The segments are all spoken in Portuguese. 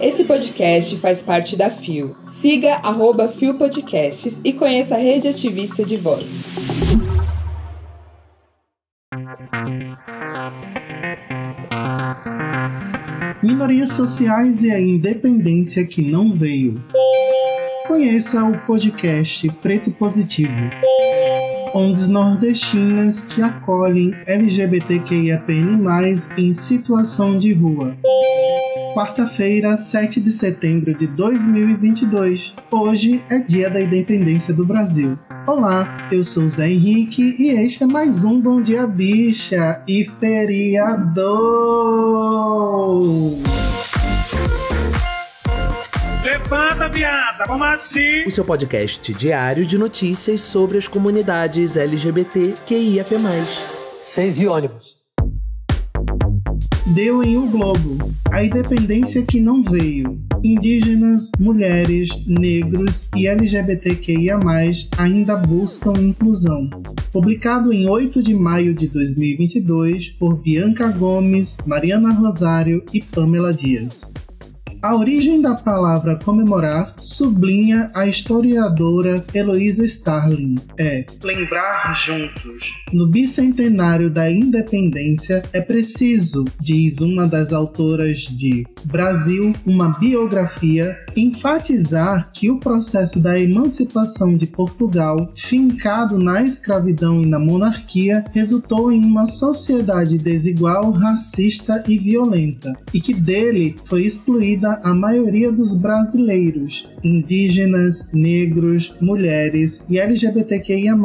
Esse podcast faz parte da FIO. Siga arroba FIO Podcasts e conheça a rede ativista de vozes. Minorias sociais e a independência que não veio. Conheça o podcast Preto Positivo, onde nordestinas que acolhem LGBTQIAPN+, em situação de rua. Quarta-feira, 7 de setembro de 2022. Hoje é dia da independência do Brasil. Olá, eu sou Zé Henrique e este é mais um Bom Dia Bicha e feriador. Levanta, viada, vamos assim. O seu podcast diário de notícias sobre as comunidades LGBT QIAP+. Seis e ônibus. Deu em O Globo, a independência que não veio. Indígenas, mulheres, negros e LGBTQIA+, ainda buscam inclusão. Publicado em 8 de maio de 2022 por Bianca Gomes, Mariana Rosário e Pamela Dias. A origem da palavra comemorar sublinha a historiadora Heloísa Starling. É lembrar juntos. No bicentenário da independência, é preciso, diz uma das autoras de Brasil, uma biografia, enfatizar que o processo da emancipação de Portugal, fincado na escravidão e na monarquia, resultou em uma sociedade desigual, racista e violenta, e que dele foi excluída a maioria dos brasileiros, indígenas, negros, mulheres e LGBTQIA.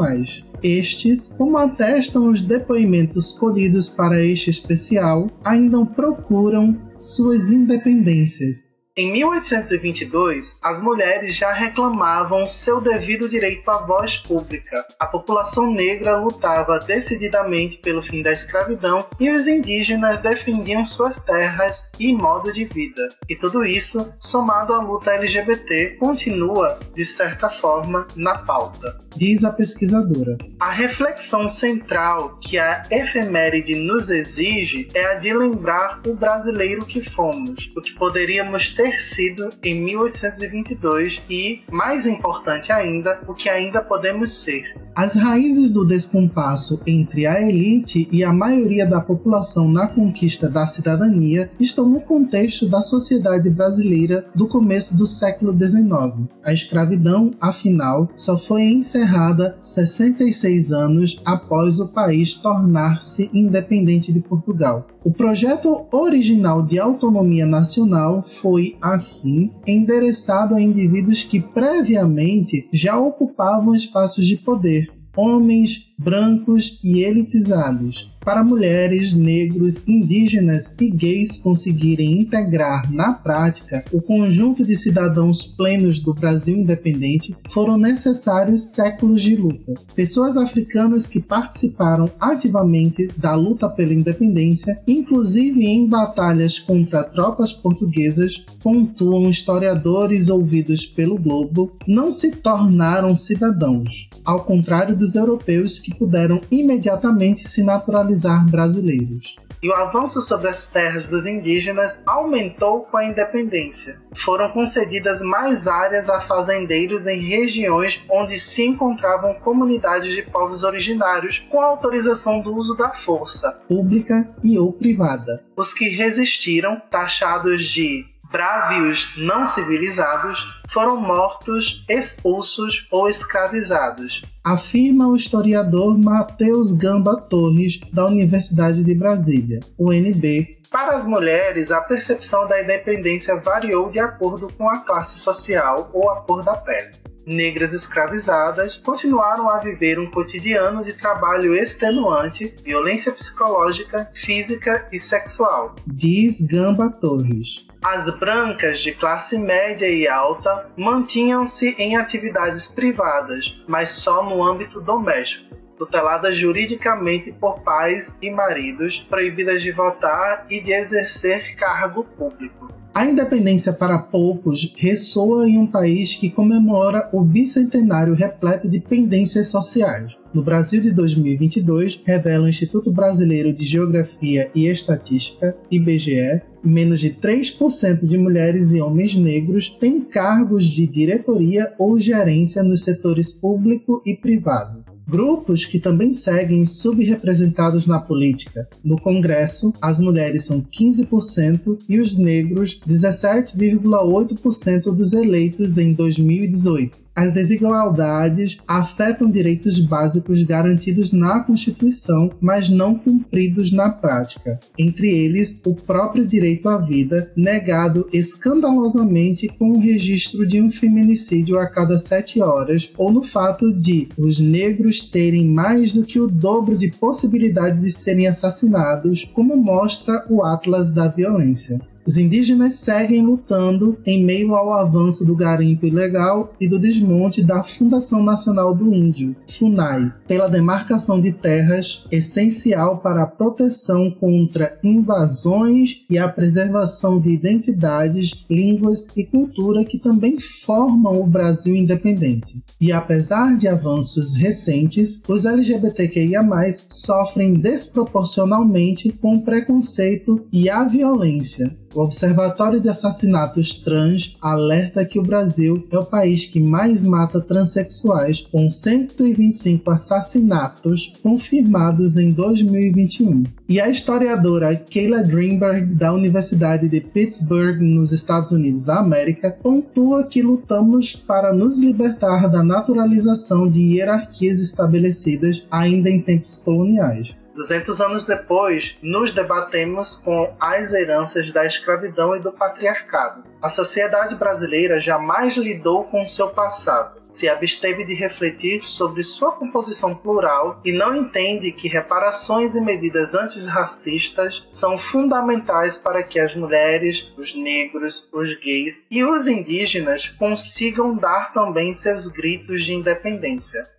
Estes, como atestam os depoimentos colhidos para este especial, ainda procuram suas independências em 1822, as mulheres já reclamavam seu devido direito à voz pública. A população negra lutava decididamente pelo fim da escravidão e os indígenas defendiam suas terras e modo de vida. E tudo isso, somado à luta LGBT, continua, de certa forma, na pauta. Diz a pesquisadora. A reflexão central que a efeméride nos exige é a de lembrar o brasileiro que fomos, o que poderíamos ter sido em 1822 e, mais importante ainda, o que ainda podemos ser. As raízes do descompasso entre a elite e a maioria da população na conquista da cidadania estão no contexto da sociedade brasileira do começo do século XIX. A escravidão, afinal, só foi encerrada 66 anos após o país tornar-se independente de Portugal. O projeto original de autonomia nacional foi assim, endereçado a indivíduos que previamente já ocupavam espaços de poder, homens, brancos e elitizados, para mulheres, negros, indígenas e gays conseguirem integrar na prática o conjunto de cidadãos plenos do Brasil independente, foram necessários séculos de luta. Pessoas africanas que participaram ativamente da luta pela independência, inclusive em batalhas contra tropas portuguesas, pontuam historiadores ouvidos pelo Globo, não se tornaram cidadãos, ao contrário dos europeus que puderam imediatamente se naturalizar brasileiros. E o avanço sobre as terras dos indígenas aumentou com a independência. Foram concedidas mais áreas a fazendeiros em regiões onde se encontravam comunidades de povos originários com autorização do uso da força, pública e ou privada. Os que resistiram, taxados de brávios não civilizados, foram mortos, expulsos ou escravizados. Afirma o historiador Matheus Gamba Torres, da Universidade de Brasília, UNB. Para as mulheres, a percepção da independência variou de acordo com a classe social ou a cor da pele negras escravizadas continuaram a viver um cotidiano de trabalho extenuante, violência psicológica, física e sexual. Diz Gamba Torres. As brancas de classe média e alta mantinham-se em atividades privadas, mas só no âmbito doméstico tuteladas juridicamente por pais e maridos, proibidas de votar e de exercer cargo público. A independência para poucos ressoa em um país que comemora o bicentenário repleto de pendências sociais. No Brasil de 2022, revela o Instituto Brasileiro de Geografia e Estatística, IBGE, menos de 3% de mulheres e homens negros têm cargos de diretoria ou gerência nos setores público e privado. Grupos que também seguem subrepresentados na política. No Congresso, as mulheres são 15% e os negros 17,8% dos eleitos em 2018. As desigualdades afetam direitos básicos garantidos na Constituição, mas não cumpridos na prática. Entre eles, o próprio direito à vida, negado escandalosamente com o registro de um feminicídio a cada sete horas, ou no fato de os negros terem mais do que o dobro de possibilidade de serem assassinados, como mostra o Atlas da Violência. Os indígenas seguem lutando em meio ao avanço do garimpo ilegal e do desmonte da Fundação Nacional do Índio, FUNAI, pela demarcação de terras essencial para a proteção contra invasões e a preservação de identidades, línguas e cultura que também formam o Brasil independente. E apesar de avanços recentes, os LGBTQIA+ sofrem desproporcionalmente com preconceito e a violência o Observatório de Assassinatos Trans alerta que o Brasil é o país que mais mata transexuais, com 125 assassinatos confirmados em 2021. E a historiadora Kayla Greenberg, da Universidade de Pittsburgh, nos Estados Unidos da América, pontua que lutamos para nos libertar da naturalização de hierarquias estabelecidas ainda em tempos coloniais. 200 anos depois, nos debatemos com as heranças da escravidão e do patriarcado. A sociedade brasileira jamais lidou com seu passado, se absteve de refletir sobre sua composição plural e não entende que reparações e medidas antirracistas são fundamentais para que as mulheres, os negros, os gays e os indígenas consigam dar também seus gritos de independência.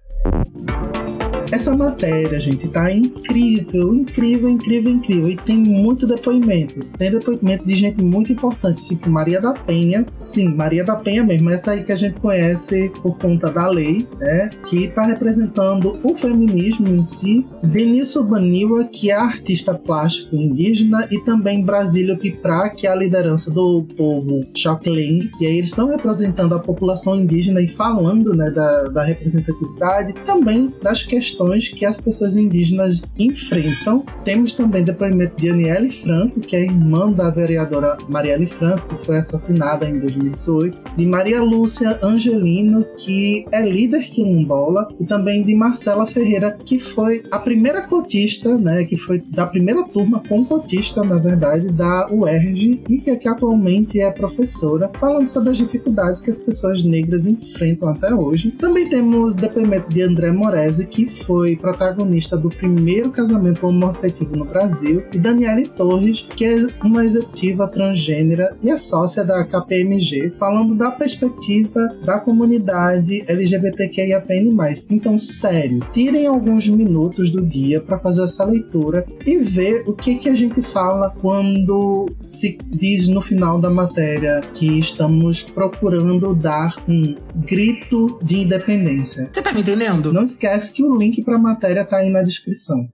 Essa matéria, gente, tá incrível, incrível, incrível, incrível. E tem muito depoimento. Tem depoimento de gente muito importante, tipo Maria da Penha. Sim, Maria da Penha mesmo, essa aí que a gente conhece por conta da lei, né? Que tá representando o feminismo em si. Benício Baniwa, que é artista plástico indígena, e também Brasílio Piprá, que é a liderança do povo Xokling. E aí eles estão representando a população indígena e falando, né, da, da representatividade, também das questões questões que as pessoas indígenas enfrentam. Temos também depoimento de Aniele Franco, que é irmã da vereadora Marielle Franco, que foi assassinada em 2018, de Maria Lúcia Angelino, que é líder quilombola, e também de Marcela Ferreira, que foi a primeira cotista, né, que foi da primeira turma com cotista, na verdade, da UERJ, e que, que atualmente é professora, falando sobre as dificuldades que as pessoas negras enfrentam até hoje. Também temos depoimento de André Morese, que foi protagonista do primeiro casamento homoafetivo no Brasil, e Daniele Torres, que é uma executiva transgênera e é sócia da KPMG, falando da perspectiva da comunidade LGBTQIAPN+. Então, sério, tirem alguns minutos do dia para fazer essa leitura e ver o que, que a gente fala quando se diz no final da matéria que estamos procurando dar um grito de independência. Você tá me entendendo? Não esquece que o link link para a matéria está aí na descrição.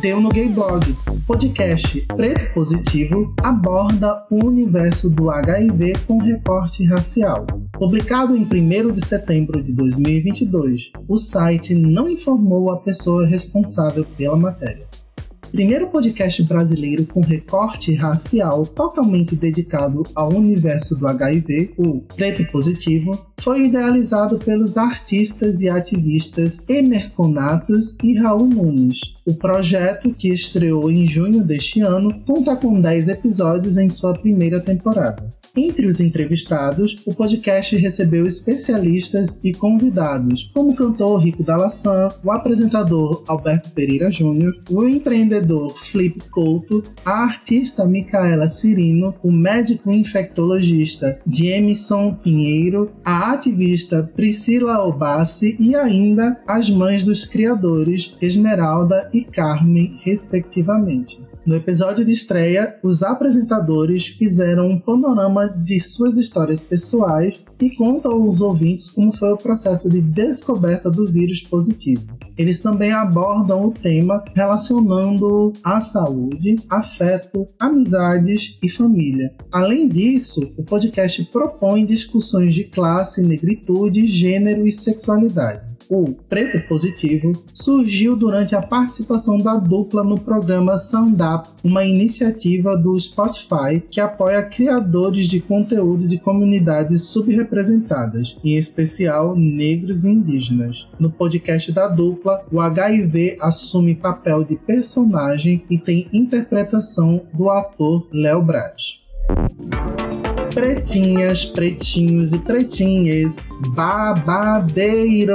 Deu no Gay Blog. Podcast Preto Positivo aborda o universo do HIV com recorte racial. Publicado em 1 de setembro de 2022, o site não informou a pessoa responsável pela matéria primeiro podcast brasileiro com recorte racial totalmente dedicado ao universo do HIV, o Preto Positivo, foi idealizado pelos artistas e ativistas Emer Conatos e Raul Nunes. O projeto, que estreou em junho deste ano, conta com 10 episódios em sua primeira temporada. Entre os entrevistados, o podcast recebeu especialistas e convidados, como o cantor Rico Dalassan, o apresentador Alberto Pereira Júnior, o empreendedor Flip Couto, a artista Micaela Cirino, o médico infectologista Jameson Pinheiro, a ativista Priscila Obassi e ainda as mães dos criadores Esmeralda e Carmen, respectivamente. No episódio de estreia, os apresentadores fizeram um panorama de suas histórias pessoais e conta aos ouvintes como foi o processo de descoberta do vírus positivo. Eles também abordam o tema relacionando a saúde, afeto, amizades e família. Além disso, o podcast propõe discussões de classe, negritude, gênero e sexualidade o Preto Positivo, surgiu durante a participação da dupla no programa Sound Up, uma iniciativa do Spotify que apoia criadores de conteúdo de comunidades subrepresentadas, em especial negros e indígenas. No podcast da dupla, o HIV assume papel de personagem e tem interpretação do ator Léo Braz. Pretinhas, pretinhos e pretinhas, babadeiro!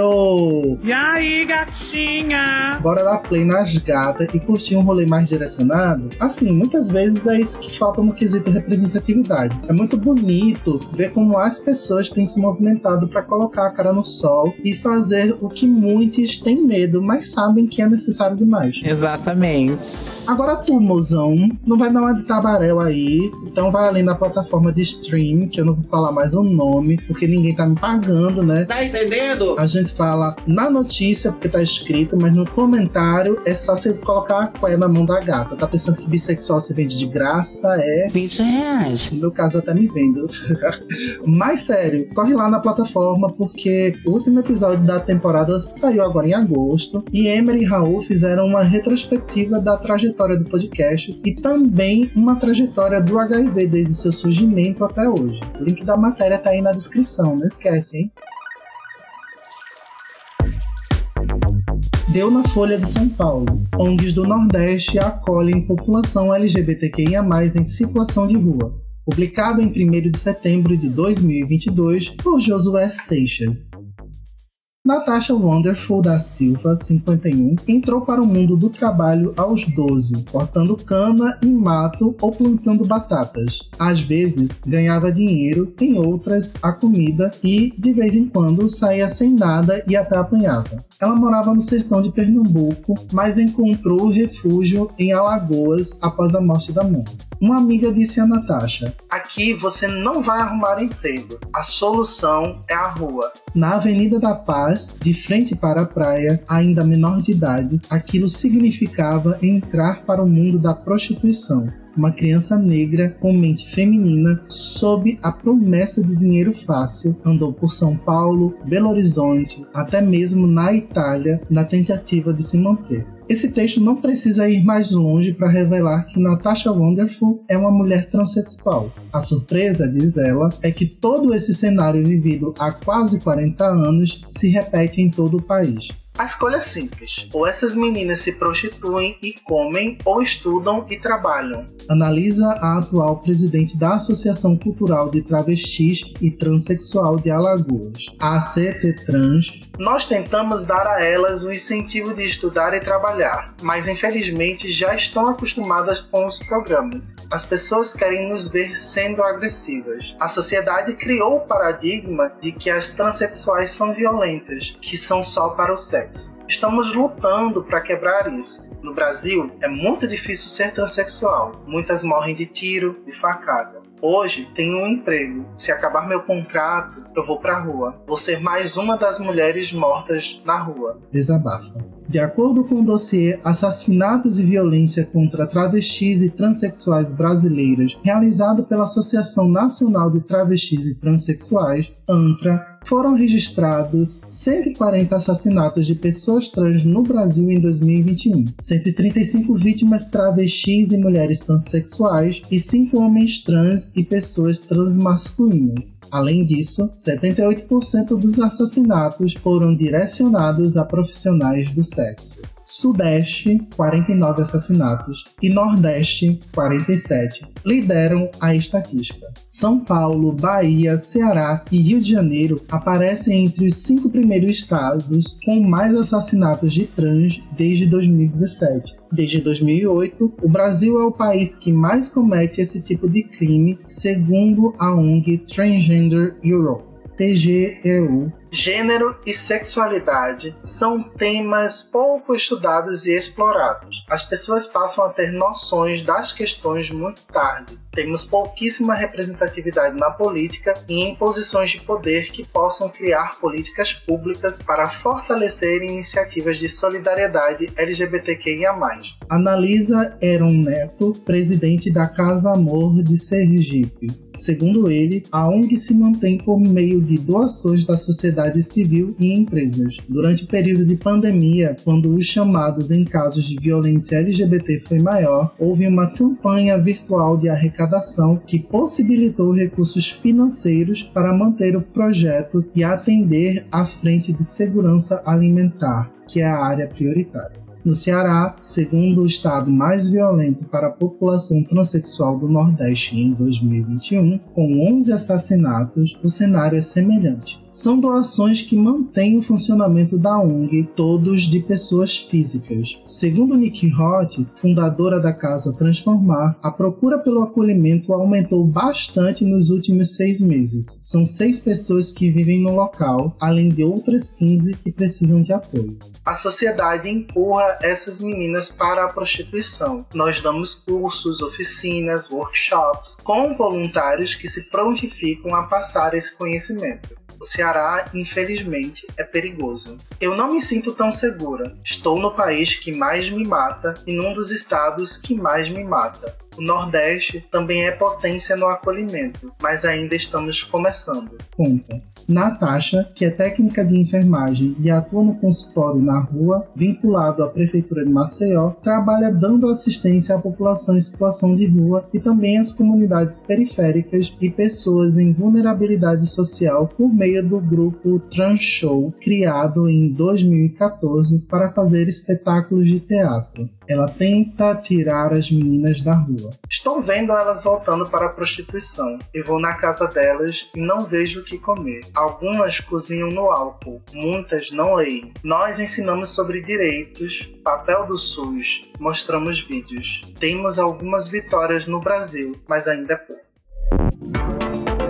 E aí, gatinha? Bora dar play nas gatas e curtir um rolê mais direcionado? Assim, muitas vezes é isso que falta no quesito representatividade. É muito bonito ver como as pessoas têm se movimentado para colocar a cara no sol e fazer o que muitos têm medo, mas sabem que é necessário demais. Exatamente. Agora tu, mozão, não vai dar uma de tabaréu aí, então vai ali na plataforma de streaming stream, que eu não vou falar mais o nome, porque ninguém tá me pagando, né? Tá entendendo? A gente fala na notícia, porque tá escrito, mas no comentário é só você colocar a cué na mão da gata. Tá pensando que bissexual se vende de graça? É. 20 reais. No meu caso, eu até me vendo. mas sério, corre lá na plataforma, porque o último episódio da temporada saiu agora em agosto. E Emery e Raul fizeram uma retrospectiva da trajetória do podcast e também uma trajetória do HIV desde seu surgimento até até hoje. O link da matéria tá aí na descrição, não esquece, hein? Deu na Folha de São Paulo. ONGs do Nordeste acolhem população LGBTQIA+, em situação de rua. Publicado em 1 de setembro de 2022 por Josué Seixas. Natasha Wonderful da Silva, 51, entrou para o mundo do trabalho aos 12, cortando cana em mato ou plantando batatas. Às vezes ganhava dinheiro, em outras a comida e, de vez em quando, saía sem nada e até apanhava. Ela morava no sertão de Pernambuco, mas encontrou refúgio em Alagoas após a morte da mãe. Uma amiga disse a Natasha: Aqui você não vai arrumar emprego. A solução é a rua. Na Avenida da Paz, de frente para a praia, ainda menor de idade, aquilo significava entrar para o mundo da prostituição uma criança negra com mente feminina, sob a promessa de dinheiro fácil, andou por São Paulo, Belo Horizonte, até mesmo na Itália, na tentativa de se manter. Esse texto não precisa ir mais longe para revelar que Natasha Wonderful é uma mulher transexual. A surpresa, diz ela, é que todo esse cenário vivido há quase 40 anos se repete em todo o país. A escolha é simples. Ou essas meninas se prostituem e comem, ou estudam e trabalham. Analisa a atual presidente da Associação Cultural de Travestis e Transsexual de Alagoas, a ACT Trans. Nós tentamos dar a elas o incentivo de estudar e trabalhar, mas infelizmente já estão acostumadas com os programas. As pessoas querem nos ver sendo agressivas. A sociedade criou o paradigma de que as transexuais são violentas, que são só para o sexo Estamos lutando para quebrar isso. No Brasil, é muito difícil ser transexual. Muitas morrem de tiro, de facada. Hoje tenho um emprego. Se acabar meu contrato, eu vou pra rua. Vou ser mais uma das mulheres mortas na rua. Desabafa. De acordo com o dossiê Assassinatos e Violência contra Travestis e Transsexuais Brasileiras, realizado pela Associação Nacional de Travestis e Transsexuais, ANTRA, foram registrados 140 assassinatos de pessoas trans no Brasil em 2021, 135 vítimas travestis e mulheres transexuais e 5 homens trans e pessoas transmasculinas. Além disso, 78% dos assassinatos foram direcionados a profissionais do sexo. Sudeste, 49 assassinatos e Nordeste, 47, lideram a estatística. São Paulo, Bahia, Ceará e Rio de Janeiro aparecem entre os cinco primeiros estados com mais assassinatos de trans desde 2017. Desde 2008, o Brasil é o país que mais comete esse tipo de crime, segundo a ONG Transgender Europe. TGEU. Gênero e sexualidade são temas pouco estudados e explorados. As pessoas passam a ter noções das questões muito tarde. Temos pouquíssima representatividade na política e em posições de poder que possam criar políticas públicas para fortalecer iniciativas de solidariedade LGBTQIA. Analisa Eron Neto, presidente da Casa Amor de Sergipe. Segundo ele, a ONG se mantém por meio de doações da sociedade civil e empresas. Durante o período de pandemia, quando os chamados em casos de violência LGBT foi maior, houve uma campanha virtual de arrecadação que possibilitou recursos financeiros para manter o projeto e atender à frente de segurança alimentar, que é a área prioritária. No Ceará, segundo o estado mais violento para a população transexual do Nordeste em 2021, com 11 assassinatos, o cenário é semelhante são doações que mantêm o funcionamento da ONG, todos de pessoas físicas. Segundo Nick Roth, fundadora da Casa Transformar, a procura pelo acolhimento aumentou bastante nos últimos seis meses. São seis pessoas que vivem no local, além de outras 15 que precisam de apoio. A sociedade empurra essas meninas para a prostituição. Nós damos cursos, oficinas, workshops com voluntários que se prontificam a passar esse conhecimento. O Ceará, infelizmente, é perigoso. Eu não me sinto tão segura. Estou no país que mais me mata e num dos estados que mais me mata. O Nordeste também é potência no acolhimento, mas ainda estamos começando. Conta. Natasha, que é técnica de enfermagem e atua no consultório na rua, vinculado à Prefeitura de Maceió, trabalha dando assistência à população em situação de rua e também às comunidades periféricas e pessoas em vulnerabilidade social por meio do grupo Trans Show, criado em 2014 para fazer espetáculos de teatro. Ela tenta tirar as meninas da rua. Estou vendo elas voltando para a prostituição e vou na casa delas e não vejo o que comer. Algumas cozinham no álcool, muitas não leem. Nós ensinamos sobre direitos, papel do SUS, mostramos vídeos. Temos algumas vitórias no Brasil, mas ainda é pouco.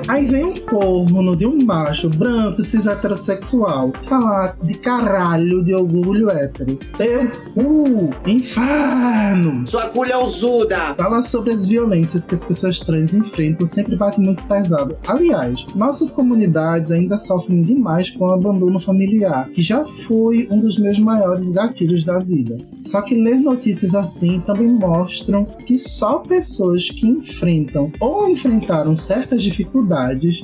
Aí vem um corno de um macho branco, cis heterossexual, falar de caralho de orgulho hétero. Teu cu, inferno! Sua culhãozuda! Fala sobre as violências que as pessoas trans enfrentam, sempre bate muito pesado. Aliás, nossas comunidades ainda sofrem demais com o abandono familiar, que já foi um dos meus maiores gatilhos da vida. Só que ler notícias assim também mostram que só pessoas que enfrentam ou enfrentaram certas dificuldades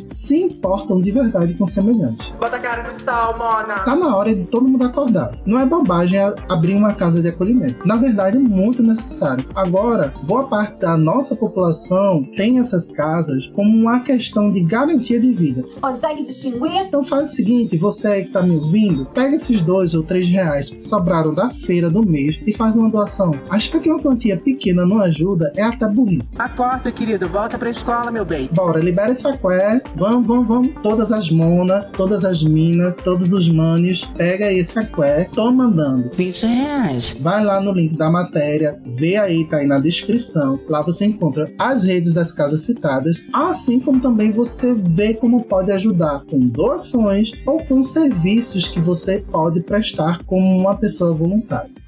se importam de verdade com o semelhante. Bota a cara no sol, mona! Tá na hora de todo mundo acordar. Não é bobagem abrir uma casa de acolhimento. Na verdade, é muito necessário. Agora, boa parte da nossa população tem essas casas como uma questão de garantia de vida. Consegue distinguir? Então faz o seguinte, você aí que tá me ouvindo, pega esses dois ou três reais que sobraram da feira do mês e faz uma doação. Achar que uma quantia pequena não ajuda é até burrice. Acorda, querido. Volta pra escola, meu bem. Bora, libera essa é? Vamos, vamos, vamos. Todas as monas, todas as minas, todos os manes, pega esse aqué, tô mandando. 20 reais. Vai lá no link da matéria, vê aí, tá aí na descrição. Lá você encontra as redes das casas citadas, assim como também você vê como pode ajudar com doações ou com serviços que você pode prestar como uma pessoa voluntária.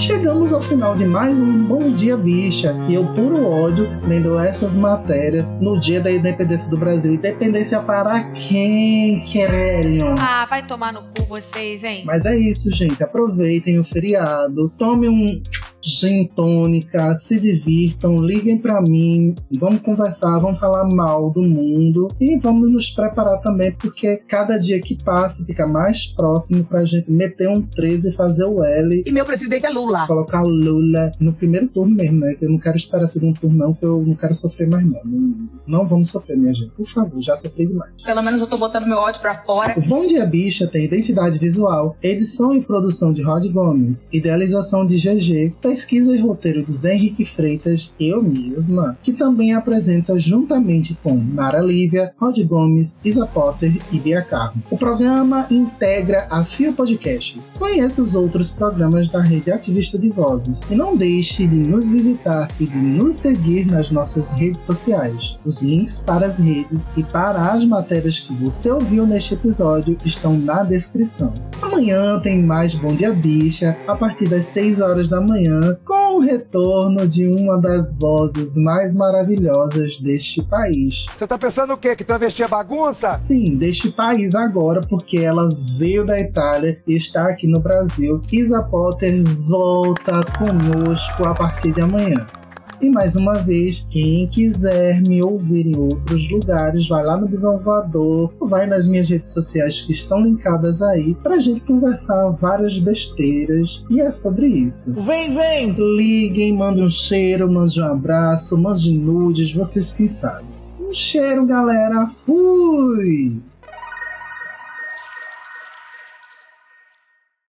Chegamos ao final de mais um Bom Dia Bicha e eu puro ódio lendo essas matérias no dia da independência do Brasil. Independência para quem, querelham? Ah, vai tomar no cu vocês, hein? Mas é isso, gente. Aproveitem o feriado, tome um gin tônica, se divirtam, liguem para mim, vamos conversar, vamos falar mal do mundo e vamos nos preparar também, porque cada dia que passa fica mais próximo pra gente meter um 13 e fazer o L. E meu presidente é Lula. Colocar o Lula no primeiro turno mesmo, né? Que eu não quero esperar segundo turno, não, que eu não quero sofrer mais, não. Não, não vamos sofrer, minha gente. Por favor, já sofri demais. Pelo menos eu tô botando meu ódio pra fora. O Bom Dia Bicha tem identidade visual, edição e produção de Rod Gomes, idealização de GG, pesquisa e roteiro de Henrique Freitas, eu mesma, que também apresenta juntamente com Nara Lívia, Rod Gomes, Isa Potter e Bia Carmo. O programa integra a Fio Podcasts. Conheça os outros programas da rede ativista de vozes e não deixe de nos visitar e de nos seguir nas nossas redes sociais. Os links para as redes e para as matérias que você ouviu neste episódio estão na descrição. Amanhã tem mais Bom Dia Bicha a partir das 6 horas da manhã com o retorno de uma das vozes mais maravilhosas deste país. Você tá pensando o quê? Que travesti é bagunça? Sim, deste país agora, porque ela veio da Itália e está aqui no Brasil. Isa Potter volta conosco a partir de amanhã. E mais uma vez, quem quiser me ouvir em outros lugares, vai lá no Bisão Voador, vai nas minhas redes sociais que estão linkadas aí, pra gente conversar várias besteiras. E é sobre isso. Vem, vem! Liguem, mandem um cheiro, mandem um abraço, mandem nudes, vocês quem sabem. Um cheiro, galera. Fui!